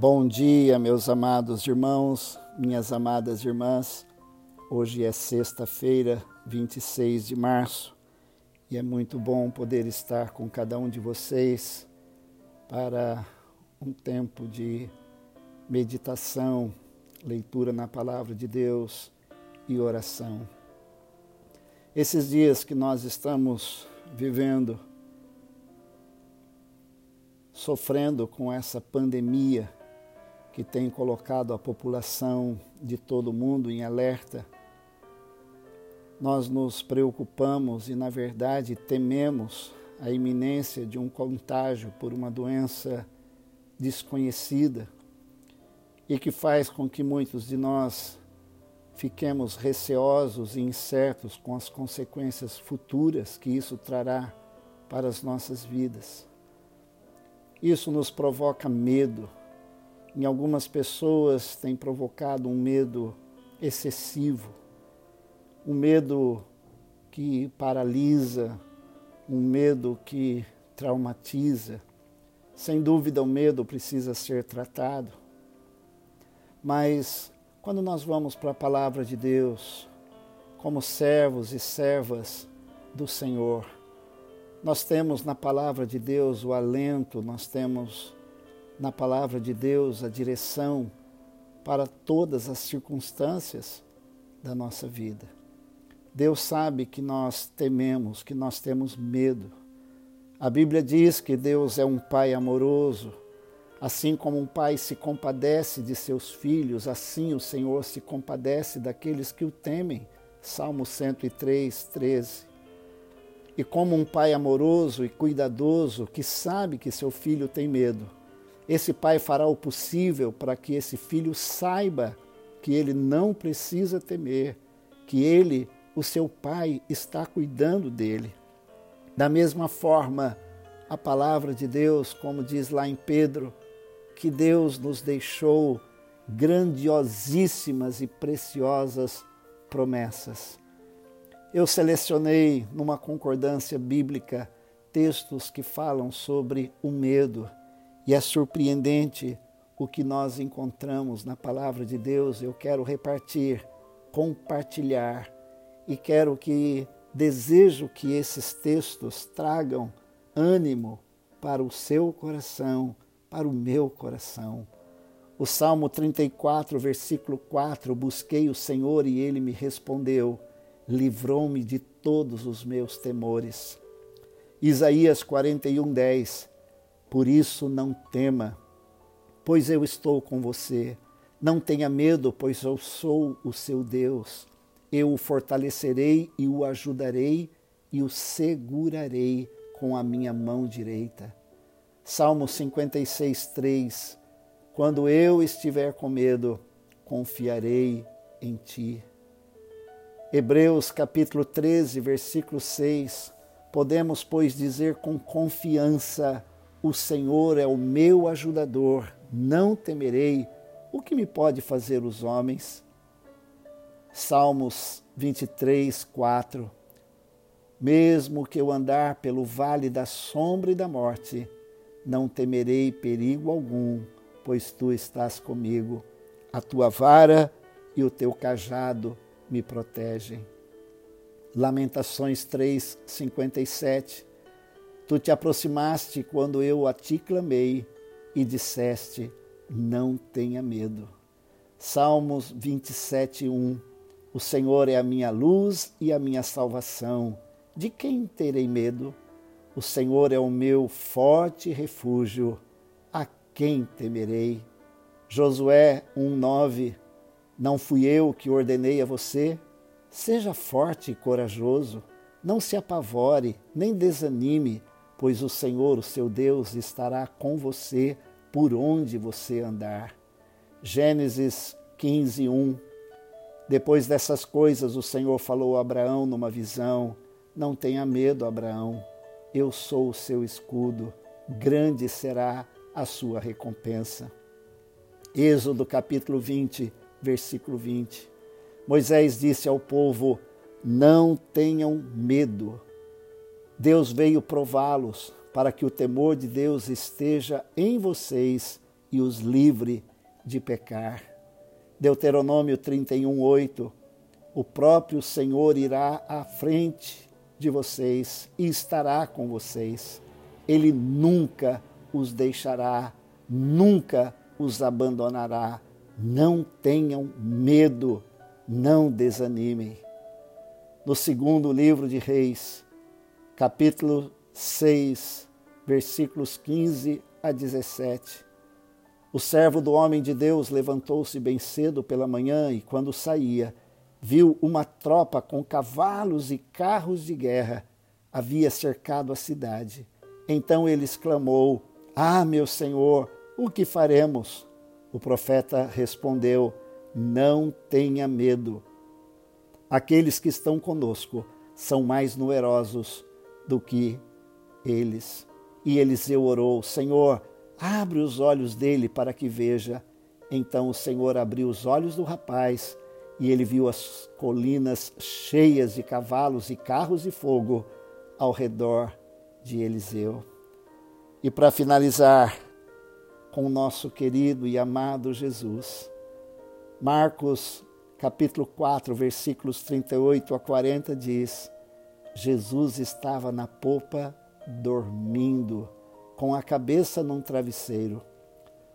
Bom dia, meus amados irmãos, minhas amadas irmãs. Hoje é sexta-feira, 26 de março, e é muito bom poder estar com cada um de vocês para um tempo de meditação, leitura na palavra de Deus e oração. Esses dias que nós estamos vivendo, sofrendo com essa pandemia que tem colocado a população de todo mundo em alerta, nós nos preocupamos e, na verdade, tememos a iminência de um contágio por uma doença desconhecida e que faz com que muitos de nós fiquemos receosos e incertos com as consequências futuras que isso trará para as nossas vidas. Isso nos provoca medo. Em algumas pessoas tem provocado um medo excessivo, um medo que paralisa, um medo que traumatiza. Sem dúvida, o medo precisa ser tratado. Mas quando nós vamos para a palavra de Deus, como servos e servas do Senhor, nós temos na palavra de Deus o alento, nós temos na palavra de Deus a direção para todas as circunstâncias da nossa vida. Deus sabe que nós tememos, que nós temos medo. A Bíblia diz que Deus é um Pai amoroso, Assim como um pai se compadece de seus filhos, assim o Senhor se compadece daqueles que o temem. Salmo 103, 13. E como um pai amoroso e cuidadoso que sabe que seu filho tem medo, esse pai fará o possível para que esse filho saiba que ele não precisa temer, que ele, o seu pai, está cuidando dele. Da mesma forma, a palavra de Deus, como diz lá em Pedro, que Deus nos deixou grandiosíssimas e preciosas promessas. Eu selecionei numa concordância bíblica textos que falam sobre o medo e é surpreendente o que nós encontramos na palavra de Deus. Eu quero repartir, compartilhar e quero que desejo que esses textos tragam ânimo para o seu coração para o meu coração. O Salmo 34, versículo 4: Busquei o Senhor e ele me respondeu, livrou-me de todos os meus temores. Isaías 41, 10: Por isso não tema, pois eu estou com você. Não tenha medo, pois eu sou o seu Deus. Eu o fortalecerei e o ajudarei e o segurarei com a minha mão direita. Salmo 56, 3. Quando eu estiver com medo, confiarei em ti. Hebreus capítulo 13, versículo 6. Podemos, pois, dizer com confiança: O Senhor é o meu ajudador, não temerei. O que me pode fazer os homens? Salmos 23, 4. Mesmo que eu andar pelo vale da sombra e da morte, não temerei perigo algum, pois tu estás comigo. A tua vara e o teu cajado me protegem. Lamentações 3, 57. Tu te aproximaste quando eu a ti clamei e disseste: Não tenha medo. Salmos 27, 1. O Senhor é a minha luz e a minha salvação. De quem terei medo? O Senhor é o meu forte refúgio, a quem temerei? Josué 1:9 Não fui eu que ordenei a você? Seja forte e corajoso, não se apavore, nem desanime, pois o Senhor, o seu Deus, estará com você por onde você andar. Gênesis 15:1 Depois dessas coisas, o Senhor falou a Abraão numa visão: Não tenha medo, Abraão eu sou o seu escudo, grande será a sua recompensa. Êxodo capítulo 20, versículo 20. Moisés disse ao povo: Não tenham medo. Deus veio prová-los para que o temor de Deus esteja em vocês e os livre de pecar. Deuteronômio 31, 8. O próprio Senhor irá à frente de vocês e estará com vocês. Ele nunca os deixará, nunca os abandonará. Não tenham medo, não desanimem. No segundo livro de Reis, capítulo 6, versículos 15 a 17. O servo do homem de Deus levantou-se bem cedo pela manhã e, quando saía, viu uma tropa com cavalos e carros de guerra. Havia cercado a cidade. Então ele exclamou: Ah, meu senhor, o que faremos? O profeta respondeu: Não tenha medo. Aqueles que estão conosco são mais numerosos do que eles. E Eliseu orou: Senhor, abre os olhos dele para que veja. Então o Senhor abriu os olhos do rapaz e ele viu as colinas cheias de cavalos e carros de fogo ao redor de Eliseu. E para finalizar com o nosso querido e amado Jesus, Marcos capítulo 4, versículos 38 a 40 diz: Jesus estava na popa dormindo com a cabeça num travesseiro.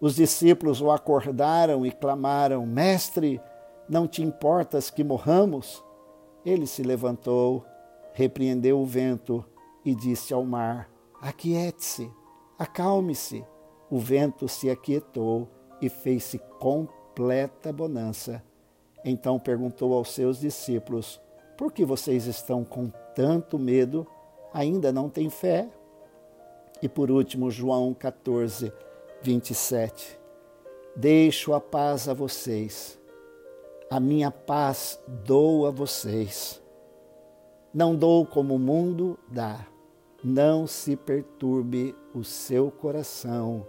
Os discípulos o acordaram e clamaram: Mestre, não te importas que morramos? Ele se levantou, repreendeu o vento e disse ao mar: Aquiete-se, acalme-se. O vento se aquietou e fez-se completa bonança. Então perguntou aos seus discípulos: Por que vocês estão com tanto medo? Ainda não têm fé? E por último, João 14, 27. Deixo a paz a vocês, a minha paz dou a vocês. Não dou como o mundo dá. Não se perturbe o seu coração,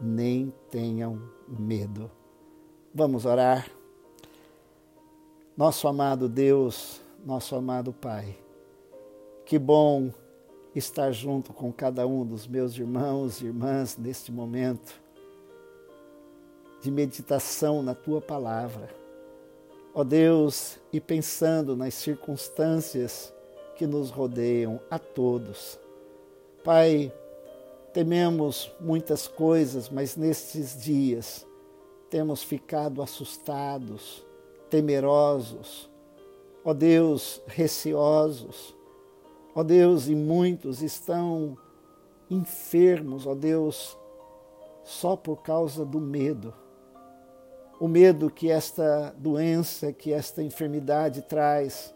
nem tenham medo. Vamos orar. Nosso amado Deus, nosso amado Pai, que bom estar junto com cada um dos meus irmãos e irmãs neste momento de meditação na tua palavra. Ó Deus, e pensando nas circunstâncias que nos rodeiam a todos. Pai, tememos muitas coisas, mas nestes dias temos ficado assustados, temerosos, ó Deus, receosos. Ó Deus, e muitos estão enfermos, ó Deus, só por causa do medo. O medo que esta doença, que esta enfermidade traz,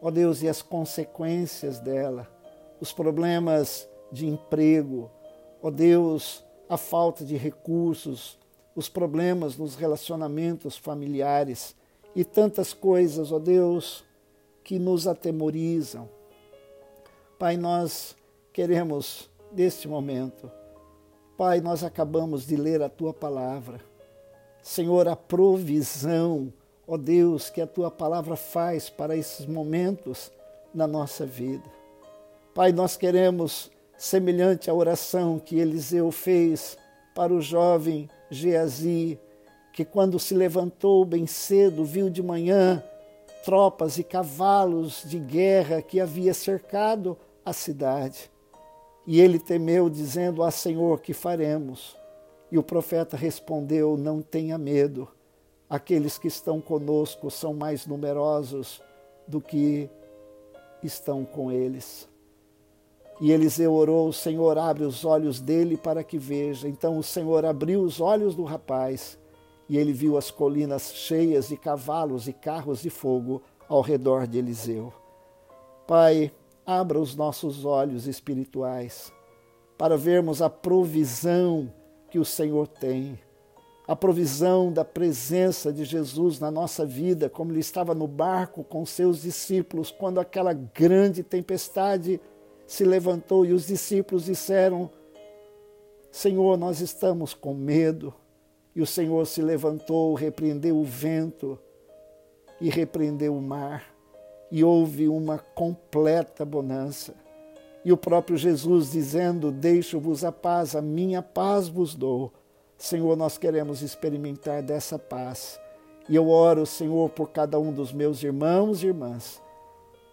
ó Deus, e as consequências dela, os problemas de emprego, ó Deus, a falta de recursos, os problemas nos relacionamentos familiares e tantas coisas, ó Deus, que nos atemorizam. Pai, nós queremos, neste momento, Pai, nós acabamos de ler a tua palavra. Senhor, a provisão, ó Deus, que a tua palavra faz para esses momentos na nossa vida. Pai, nós queremos, semelhante à oração que Eliseu fez para o jovem Geazi, que quando se levantou bem cedo, viu de manhã tropas e cavalos de guerra que havia cercado a cidade. E ele temeu, dizendo: Ah, Senhor, que faremos? E o profeta respondeu: Não tenha medo, aqueles que estão conosco são mais numerosos do que estão com eles. E Eliseu orou: Senhor, abre os olhos dele para que veja. Então o Senhor abriu os olhos do rapaz e ele viu as colinas cheias de cavalos e carros de fogo ao redor de Eliseu. Pai, abra os nossos olhos espirituais para vermos a provisão que o Senhor tem, a provisão da presença de Jesus na nossa vida, como ele estava no barco com seus discípulos quando aquela grande tempestade se levantou e os discípulos disseram: Senhor, nós estamos com medo. E o Senhor se levantou, repreendeu o vento e repreendeu o mar, e houve uma completa bonança. E o próprio Jesus dizendo: Deixo-vos a paz, a minha paz vos dou. Senhor, nós queremos experimentar dessa paz. E eu oro, Senhor, por cada um dos meus irmãos e irmãs.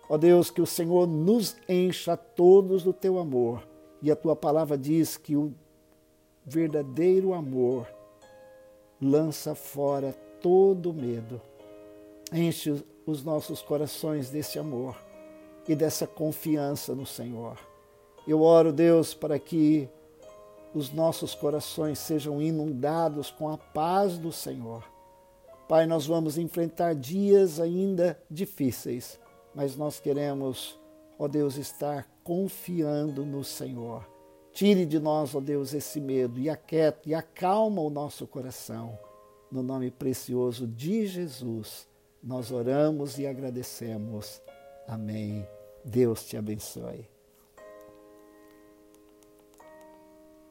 Ó Deus, que o Senhor nos encha todos do teu amor. E a tua palavra diz que o verdadeiro amor lança fora todo medo. Enche os nossos corações desse amor e dessa confiança no Senhor. Eu oro, Deus, para que os nossos corações sejam inundados com a paz do Senhor. Pai, nós vamos enfrentar dias ainda difíceis, mas nós queremos, ó Deus, estar confiando no Senhor. Tire de nós, ó Deus, esse medo e aquieta e acalma o nosso coração. No nome precioso de Jesus, nós oramos e agradecemos. Amém. Deus te abençoe.